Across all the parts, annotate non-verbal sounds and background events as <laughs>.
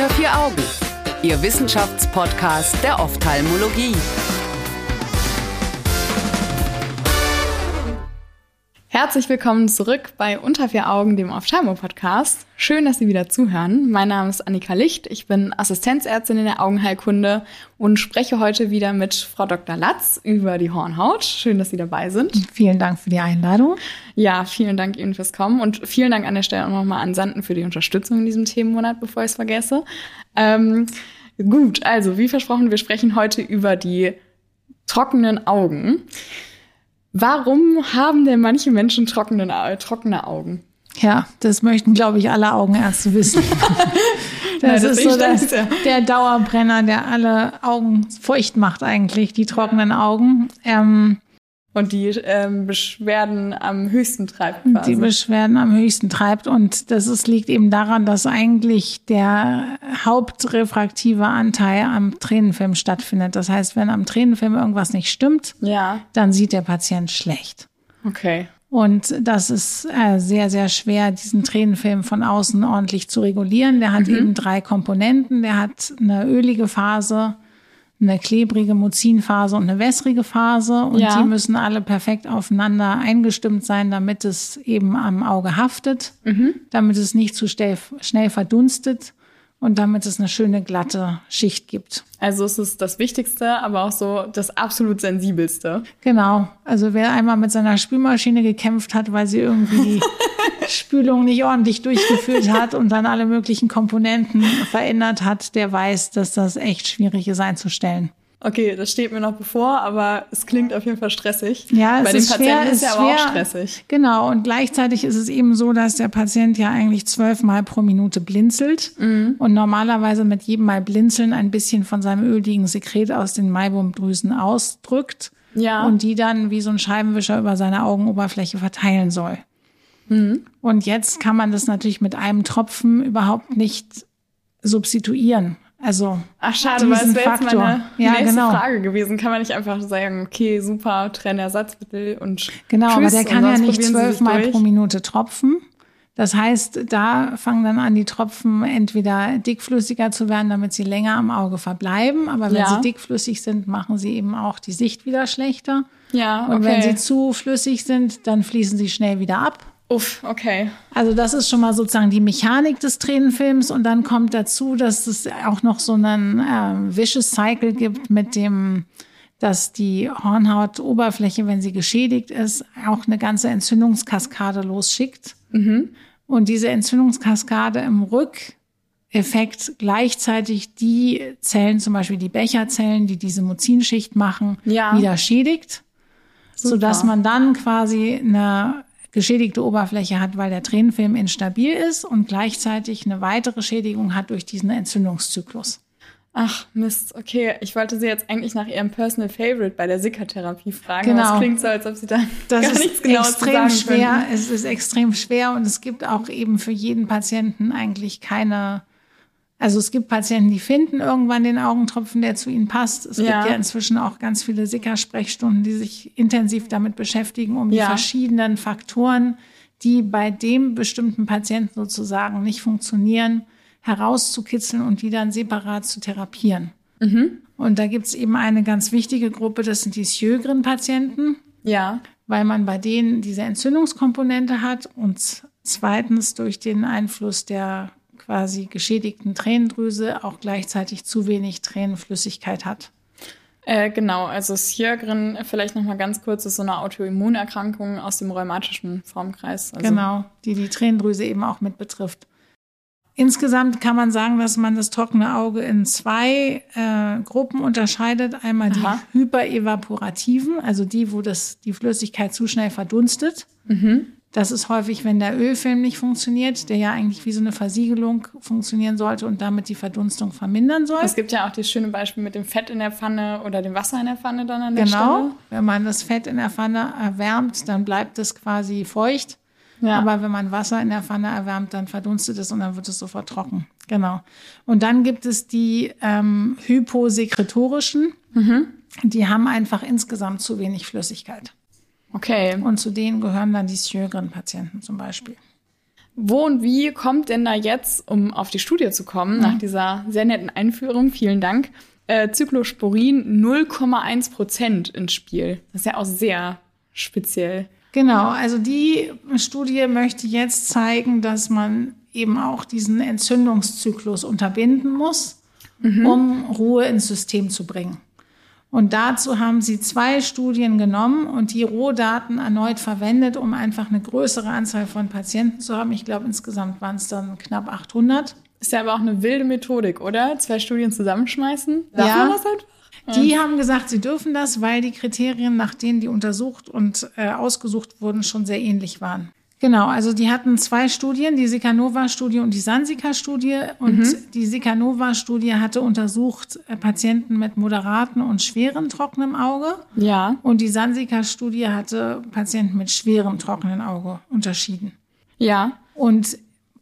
Unter vier Augen, Ihr Wissenschaftspodcast der Ophthalmologie. Herzlich willkommen zurück bei Unter vier Augen, dem Ophthalmo-Podcast. Schön, dass Sie wieder zuhören. Mein Name ist Annika Licht. Ich bin Assistenzärztin in der Augenheilkunde und spreche heute wieder mit Frau Dr. Latz über die Hornhaut. Schön, dass Sie dabei sind. Vielen Dank für die Einladung. Ja, vielen Dank Ihnen fürs Kommen und vielen Dank an der Stelle auch nochmal an Sanden für die Unterstützung in diesem Themenmonat, bevor ich es vergesse. Ähm, gut, also wie versprochen, wir sprechen heute über die trockenen Augen. Warum haben denn manche Menschen trockene, trockene Augen? Ja, das möchten, glaube ich, alle Augenärzte wissen. <laughs> das, das ist so das, der Dauerbrenner, der alle Augen feucht macht eigentlich, die trockenen Augen. Ähm, und die ähm, Beschwerden am höchsten treibt. Quasi. Die Beschwerden am höchsten treibt. Und das ist, liegt eben daran, dass eigentlich der hauptrefraktive Anteil am Tränenfilm stattfindet. Das heißt, wenn am Tränenfilm irgendwas nicht stimmt, ja. dann sieht der Patient schlecht. Okay. Und das ist äh, sehr, sehr schwer, diesen Tränenfilm von außen ordentlich zu regulieren. Der hat mhm. eben drei Komponenten. Der hat eine ölige Phase, eine klebrige Muzinphase und eine wässrige Phase und ja. die müssen alle perfekt aufeinander eingestimmt sein, damit es eben am Auge haftet, mhm. damit es nicht zu schnell verdunstet und damit es eine schöne glatte Schicht gibt. Also es ist das Wichtigste, aber auch so das absolut sensibelste. Genau. Also wer einmal mit seiner Spülmaschine gekämpft hat, weil sie irgendwie die <laughs> Spülung nicht ordentlich durchgeführt hat und dann alle möglichen Komponenten verändert hat, der weiß, dass das echt schwierig ist einzustellen. Okay, das steht mir noch bevor, aber es klingt auf jeden Fall stressig. Ja, es Bei den ist Patienten schwer, ist ja aber auch stressig. Genau, und gleichzeitig ist es eben so, dass der Patient ja eigentlich zwölfmal pro Minute blinzelt mhm. und normalerweise mit jedem Mal blinzeln ein bisschen von seinem öligen Sekret aus den Maibomdrüsen ausdrückt ja. und die dann wie so ein Scheibenwischer über seine Augenoberfläche verteilen soll. Mhm. Und jetzt kann man das natürlich mit einem Tropfen überhaupt nicht substituieren. Also Ach schade, weil es wäre jetzt meine ja, nächste genau. Frage gewesen. Kann man nicht einfach sagen, okay, super, Trennersatzmittel und Genau, aber der kann ja nicht zwölfmal pro Minute tropfen. Das heißt, da fangen dann an, die Tropfen entweder dickflüssiger zu werden, damit sie länger am Auge verbleiben. Aber wenn ja. sie dickflüssig sind, machen sie eben auch die Sicht wieder schlechter. Ja, okay. Und wenn sie zu flüssig sind, dann fließen sie schnell wieder ab. Uff, okay. Also das ist schon mal sozusagen die Mechanik des Tränenfilms und dann kommt dazu, dass es auch noch so einen äh, Vicious Cycle gibt mit dem, dass die Hornhautoberfläche, wenn sie geschädigt ist, auch eine ganze Entzündungskaskade losschickt. Mhm. Und diese Entzündungskaskade im Rückeffekt gleichzeitig die Zellen, zum Beispiel die Becherzellen, die diese Muzinschicht machen, ja. wieder schädigt, Super. sodass man dann quasi eine geschädigte Oberfläche hat, weil der Tränenfilm instabil ist und gleichzeitig eine weitere Schädigung hat durch diesen Entzündungszyklus. Ach Mist, okay. Ich wollte Sie jetzt eigentlich nach Ihrem Personal Favorite bei der Sickertherapie fragen. Genau. Aber es klingt so, als ob Sie da das gar nichts genau extrem zu sagen schwer. Könnten. Es ist extrem schwer und es gibt auch eben für jeden Patienten eigentlich keine also es gibt Patienten, die finden irgendwann den Augentropfen, der zu ihnen passt. Es ja. gibt ja inzwischen auch ganz viele Sicker-Sprechstunden, die sich intensiv damit beschäftigen, um ja. die verschiedenen Faktoren, die bei dem bestimmten Patienten sozusagen nicht funktionieren, herauszukitzeln und die dann separat zu therapieren. Mhm. Und da gibt es eben eine ganz wichtige Gruppe, das sind die Sjögren-Patienten. Ja. Weil man bei denen diese Entzündungskomponente hat und zweitens durch den Einfluss der quasi geschädigten Tränendrüse auch gleichzeitig zu wenig Tränenflüssigkeit hat. Äh, genau, also Sjögren, vielleicht noch mal ganz kurz, ist so eine Autoimmunerkrankung aus dem rheumatischen Formkreis. Also genau, die die Tränendrüse eben auch mit betrifft. Insgesamt kann man sagen, dass man das trockene Auge in zwei äh, Gruppen unterscheidet. Einmal die hyperevaporativen, also die, wo das, die Flüssigkeit zu schnell verdunstet. Mhm. Das ist häufig, wenn der Ölfilm nicht funktioniert, der ja eigentlich wie so eine Versiegelung funktionieren sollte und damit die Verdunstung vermindern soll. Es gibt ja auch das schöne Beispiel mit dem Fett in der Pfanne oder dem Wasser in der Pfanne dann an der genau. Stelle. Genau. Wenn man das Fett in der Pfanne erwärmt, dann bleibt es quasi feucht. Ja. Aber wenn man Wasser in der Pfanne erwärmt, dann verdunstet es und dann wird es sofort trocken. Genau. Und dann gibt es die ähm, hyposekretorischen. Mhm. Die haben einfach insgesamt zu wenig Flüssigkeit. Okay. Und zu denen gehören dann die Sjögren-Patienten zum Beispiel. Wo und wie kommt denn da jetzt, um auf die Studie zu kommen, mhm. nach dieser sehr netten Einführung, vielen Dank, äh, Cyclosporin 0,1 Prozent ins Spiel? Das ist ja auch sehr speziell. Genau, also die Studie möchte jetzt zeigen, dass man eben auch diesen Entzündungszyklus unterbinden muss, mhm. um Ruhe ins System zu bringen. Und dazu haben sie zwei Studien genommen und die Rohdaten erneut verwendet, um einfach eine größere Anzahl von Patienten zu haben. Ich glaube, insgesamt waren es dann knapp 800. Ist ja aber auch eine wilde Methodik, oder? Zwei Studien zusammenschmeißen? Darf ja. man das einfach? Die haben gesagt, sie dürfen das, weil die Kriterien, nach denen die untersucht und äh, ausgesucht wurden, schon sehr ähnlich waren. Genau, also die hatten zwei Studien, die Sikanova-Studie und die Sansika-Studie. Und mhm. die Sikanova-Studie hatte untersucht äh, Patienten mit moderaten und schweren trockenem Auge. Ja. Und die Sansika-Studie hatte Patienten mit schwerem trockenen Auge unterschieden. Ja. Und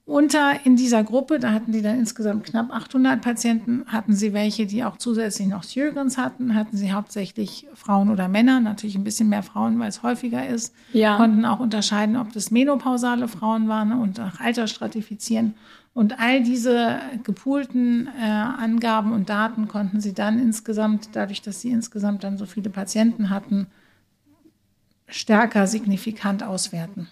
unter in dieser Gruppe, da hatten die dann insgesamt knapp 800 Patienten, hatten sie welche, die auch zusätzlich noch Sjögrens hatten, hatten sie hauptsächlich Frauen oder Männer, natürlich ein bisschen mehr Frauen, weil es häufiger ist, ja. konnten auch unterscheiden, ob das menopausale Frauen waren und nach Alter stratifizieren. Und all diese gepoolten äh, Angaben und Daten konnten sie dann insgesamt, dadurch, dass sie insgesamt dann so viele Patienten hatten, stärker signifikant auswerten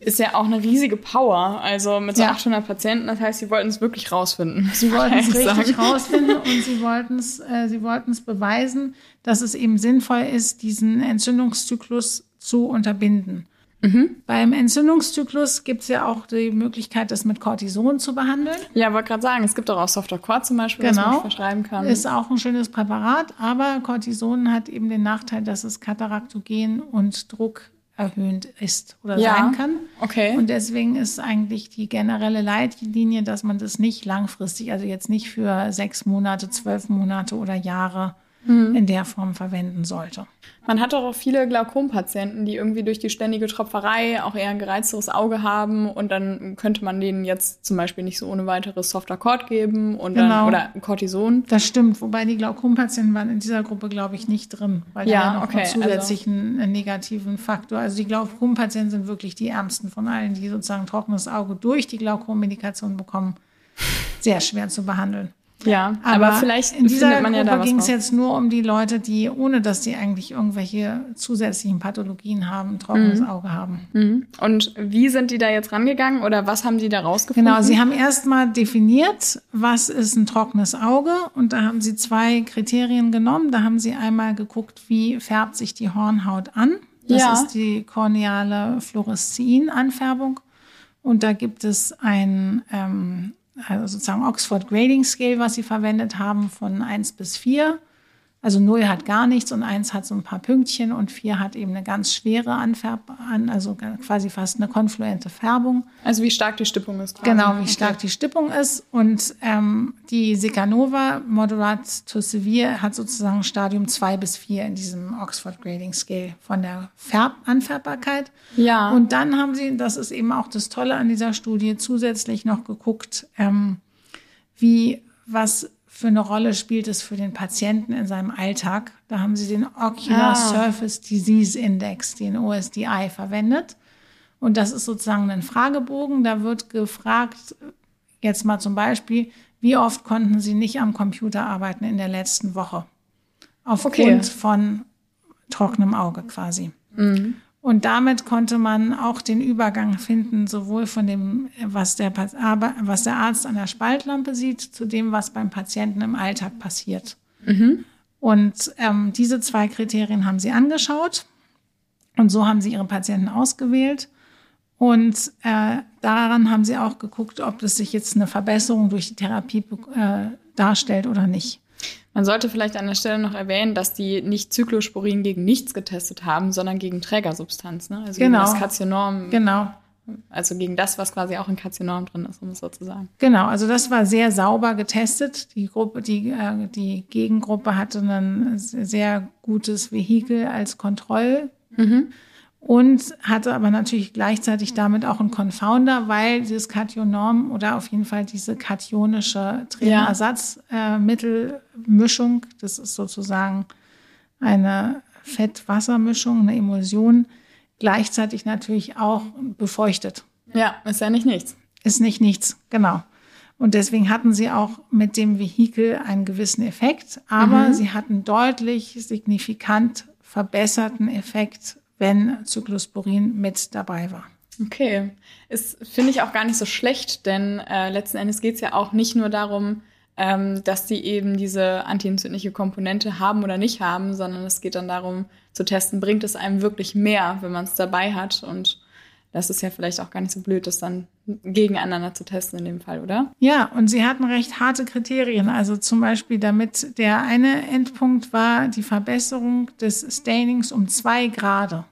ist ja auch eine riesige Power. Also mit so ja. 800 Patienten, das heißt, sie wollten es wirklich rausfinden. Sie wollten es <laughs> richtig rausfinden und sie wollten es, äh, sie wollten es beweisen, dass es eben sinnvoll ist, diesen Entzündungszyklus zu unterbinden. Mhm. Beim Entzündungszyklus gibt es ja auch die Möglichkeit, das mit Cortison zu behandeln. Ja, wollte gerade sagen, es gibt auch Softer Quad zum Beispiel, genau. was man verschreiben kann. Ist auch ein schönes Präparat, aber Cortison hat eben den Nachteil, dass es kataraktogen und Druck erhöhend ist oder ja, sein kann. Okay. Und deswegen ist eigentlich die generelle Leitlinie, dass man das nicht langfristig, also jetzt nicht für sechs Monate, zwölf Monate oder Jahre mhm. in der Form verwenden sollte. Man hat auch viele Glaukompatienten, die irgendwie durch die ständige Tropferei auch eher ein gereizteres Auge haben und dann könnte man denen jetzt zum Beispiel nicht so ohne weiteres Softer Cord geben und genau. dann, oder Cortison. Das stimmt, wobei die Glaukompatienten waren in dieser Gruppe, glaube ich, nicht drin, weil ja, da noch okay, einen zusätzlichen also. negativen Faktor. Also die Glaukompatienten sind wirklich die ärmsten von allen, die sozusagen trockenes Auge durch die Glaukommedikation bekommen. Sehr schwer zu behandeln. Ja, aber, aber vielleicht in dieser man Gruppe ja ging es jetzt nur um die Leute, die, ohne dass sie eigentlich irgendwelche zusätzlichen Pathologien haben, ein trockenes mhm. Auge haben. Mhm. Und wie sind die da jetzt rangegangen oder was haben sie da rausgefunden? Genau, sie haben erstmal definiert, was ist ein trockenes Auge und da haben sie zwei Kriterien genommen. Da haben sie einmal geguckt, wie färbt sich die Hornhaut an. Das ja. ist die korneale Fluoreszin-Anfärbung. Und da gibt es ein ähm, also sozusagen Oxford Grading Scale, was sie verwendet haben, von 1 bis 4. Also 0 hat gar nichts und 1 hat so ein paar Pünktchen und 4 hat eben eine ganz schwere Anfärb, also quasi fast eine konfluente Färbung. Also wie stark die Stippung ist. Quasi. Genau, wie okay. stark die Stippung ist. Und ähm, die Secanova Moderate to Severe hat sozusagen Stadium 2 bis 4 in diesem Oxford Grading Scale von der Färb Anfärbbarkeit. Ja. Und dann haben sie, das ist eben auch das Tolle an dieser Studie, zusätzlich noch geguckt, ähm, wie was für eine Rolle spielt es für den Patienten in seinem Alltag. Da haben sie den Ocular ah. Surface Disease Index, den OSDI, verwendet. Und das ist sozusagen ein Fragebogen. Da wird gefragt, jetzt mal zum Beispiel, wie oft konnten Sie nicht am Computer arbeiten in der letzten Woche? Aufgrund okay. von trockenem Auge quasi. Mhm. Und damit konnte man auch den Übergang finden, sowohl von dem, was der, was der Arzt an der Spaltlampe sieht, zu dem, was beim Patienten im Alltag passiert. Mhm. Und ähm, diese zwei Kriterien haben sie angeschaut. Und so haben sie ihre Patienten ausgewählt. Und äh, daran haben sie auch geguckt, ob es sich jetzt eine Verbesserung durch die Therapie äh, darstellt oder nicht. Man sollte vielleicht an der Stelle noch erwähnen, dass die nicht Zyklosporin gegen nichts getestet haben, sondern gegen Trägersubstanz, ne? Also genau. gegen das Katzenorm. Genau. Also gegen das, was quasi auch in Katzenorm drin ist, um es so zu sagen. Genau, also das war sehr sauber getestet. Die Gruppe, die, äh, die Gegengruppe hatte ein sehr gutes Vehikel als Kontroll. Mhm und hatte aber natürlich gleichzeitig damit auch einen Confounder, weil dieses Kationorm oder auf jeden Fall diese kationische Trainerersatzmittelmischung, äh, das ist sozusagen eine Fett-Wasser-Mischung, eine Emulsion, gleichzeitig natürlich auch befeuchtet. Ja, ist ja nicht nichts. Ist nicht nichts, genau. Und deswegen hatten sie auch mit dem Vehikel einen gewissen Effekt, aber mhm. sie hatten deutlich signifikant verbesserten Effekt, wenn Cyclosporin mit dabei war. Okay, ist finde ich auch gar nicht so schlecht, denn äh, letzten Endes geht es ja auch nicht nur darum, ähm, dass die eben diese antientzündliche Komponente haben oder nicht haben, sondern es geht dann darum zu testen, bringt es einem wirklich mehr, wenn man es dabei hat und das ist ja vielleicht auch gar nicht so blöd, das dann gegeneinander zu testen in dem Fall, oder? Ja, und sie hatten recht harte Kriterien. Also zum Beispiel, damit der eine Endpunkt war die Verbesserung des Stainings um zwei Grade.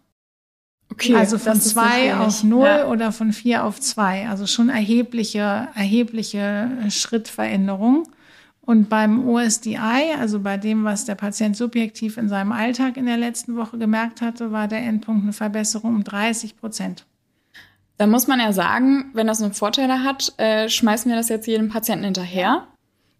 Okay, also von zwei auf null ja. oder von vier auf zwei. Also schon erhebliche, erhebliche Schrittveränderung. Und beim OSDI, also bei dem, was der Patient subjektiv in seinem Alltag in der letzten Woche gemerkt hatte, war der Endpunkt eine Verbesserung um 30 Prozent. Da muss man ja sagen, wenn das einen Vorteil hat, äh, schmeißen wir das jetzt jedem Patienten hinterher.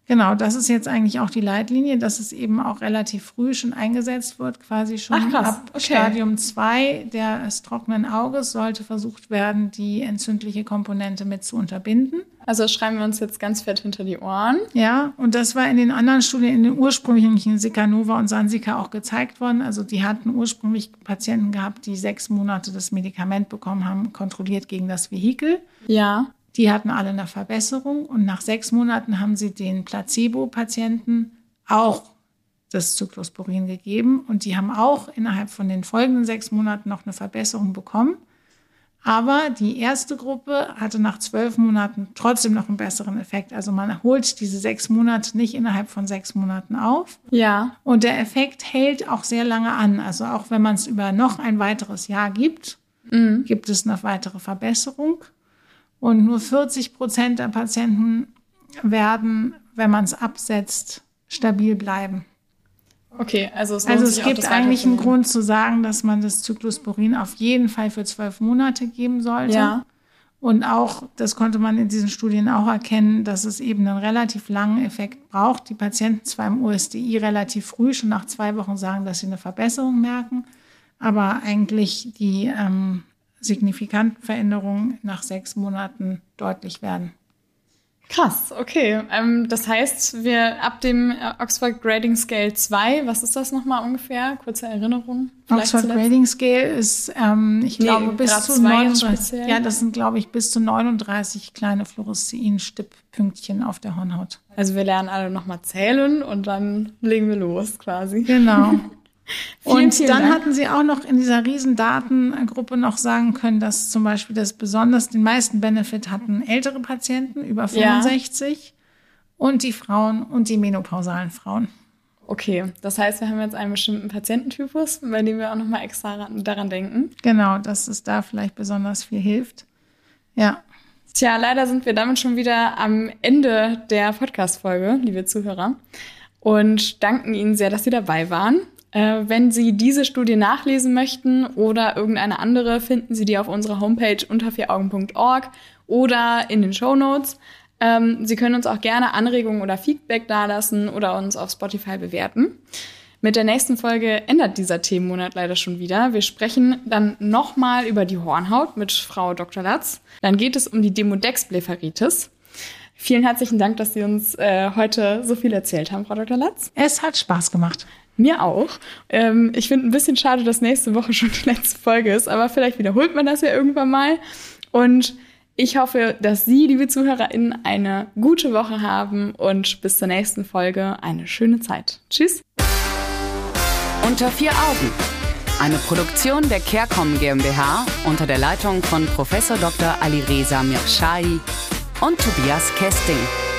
Genau, das ist jetzt eigentlich auch die Leitlinie, dass es eben auch relativ früh schon eingesetzt wird, quasi schon Ach, ab okay. Stadium 2 des trockenen Auges sollte versucht werden, die entzündliche Komponente mit zu unterbinden. Also schreiben wir uns jetzt ganz fett hinter die Ohren. Ja, und das war in den anderen Studien, in den ursprünglichen Sikanova und Sansika auch gezeigt worden. Also die hatten ursprünglich Patienten gehabt, die sechs Monate das Medikament bekommen haben, kontrolliert gegen das Vehikel. Ja. Die hatten alle eine Verbesserung und nach sechs Monaten haben sie den Placebo-Patienten auch das Cyclosporin gegeben und die haben auch innerhalb von den folgenden sechs Monaten noch eine Verbesserung bekommen. Aber die erste Gruppe hatte nach zwölf Monaten trotzdem noch einen besseren Effekt. Also man holt diese sechs Monate nicht innerhalb von sechs Monaten auf. Ja. Und der Effekt hält auch sehr lange an. Also auch wenn man es über noch ein weiteres Jahr gibt, mhm. gibt es eine weitere Verbesserung. Und nur 40 Prozent der Patienten werden, wenn man es absetzt, stabil bleiben. Okay, also es, also es gibt eigentlich einen Grund zu sagen, dass man das Cyclosporin auf jeden Fall für zwölf Monate geben sollte. Ja. Und auch, das konnte man in diesen Studien auch erkennen, dass es eben einen relativ langen Effekt braucht. Die Patienten zwar im USDI relativ früh, schon nach zwei Wochen sagen, dass sie eine Verbesserung merken, aber eigentlich die ähm, signifikanten Veränderungen nach sechs Monaten deutlich werden. Krass, okay. Ähm, das heißt, wir ab dem äh, Oxford Grading Scale 2, was ist das nochmal ungefähr? Kurze Erinnerung. Oxford zuletzt? Grading Scale ist, ähm, ich nee, glaube, bis zu 39, ja, das sind, glaube ich, bis zu 39 kleine Fluorescein-Stipppünktchen auf der Hornhaut. Also wir lernen alle nochmal zählen und dann legen wir los quasi. Genau. <laughs> Vielen, und vielen dann Dank. hatten sie auch noch in dieser riesen Datengruppe noch sagen können, dass zum Beispiel das besonders den meisten Benefit hatten ältere Patienten über 65 ja. und die Frauen und die menopausalen Frauen. Okay, das heißt, wir haben jetzt einen bestimmten Patiententypus, bei dem wir auch noch mal extra daran denken. Genau, dass es da vielleicht besonders viel hilft. Ja. Tja, leider sind wir damit schon wieder am Ende der Podcast-Folge, liebe Zuhörer, und danken Ihnen sehr, dass Sie dabei waren. Äh, wenn Sie diese Studie nachlesen möchten oder irgendeine andere, finden Sie die auf unserer Homepage unter vieraugen.org oder in den Show Notes. Ähm, Sie können uns auch gerne Anregungen oder Feedback dalassen oder uns auf Spotify bewerten. Mit der nächsten Folge ändert dieser Themenmonat leider schon wieder. Wir sprechen dann nochmal über die Hornhaut mit Frau Dr. Latz. Dann geht es um die Demodex-Blepharitis. Vielen herzlichen Dank, dass Sie uns äh, heute so viel erzählt haben, Frau Dr. Latz. Es hat Spaß gemacht. Mir auch. Ähm, ich finde ein bisschen schade, dass nächste Woche schon die letzte Folge ist, aber vielleicht wiederholt man das ja irgendwann mal. Und ich hoffe, dass Sie, liebe ZuhörerInnen, eine gute Woche haben und bis zur nächsten Folge eine schöne Zeit. Tschüss. Unter vier Augen. Eine Produktion der CareCom GmbH unter der Leitung von Prof. Dr. Alireza Mirshahi und Tobias Kesting.